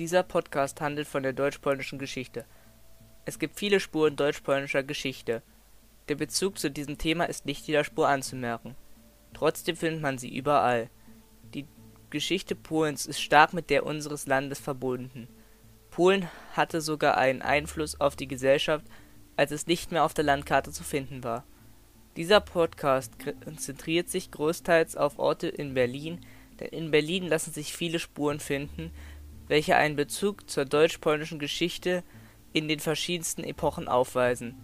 Dieser Podcast handelt von der deutsch-polnischen Geschichte. Es gibt viele Spuren deutsch-polnischer Geschichte. Der Bezug zu diesem Thema ist nicht jeder Spur anzumerken. Trotzdem findet man sie überall. Die Geschichte Polens ist stark mit der unseres Landes verbunden. Polen hatte sogar einen Einfluss auf die Gesellschaft, als es nicht mehr auf der Landkarte zu finden war. Dieser Podcast konzentriert sich großteils auf Orte in Berlin, denn in Berlin lassen sich viele Spuren finden, welche einen Bezug zur deutsch-polnischen Geschichte in den verschiedensten Epochen aufweisen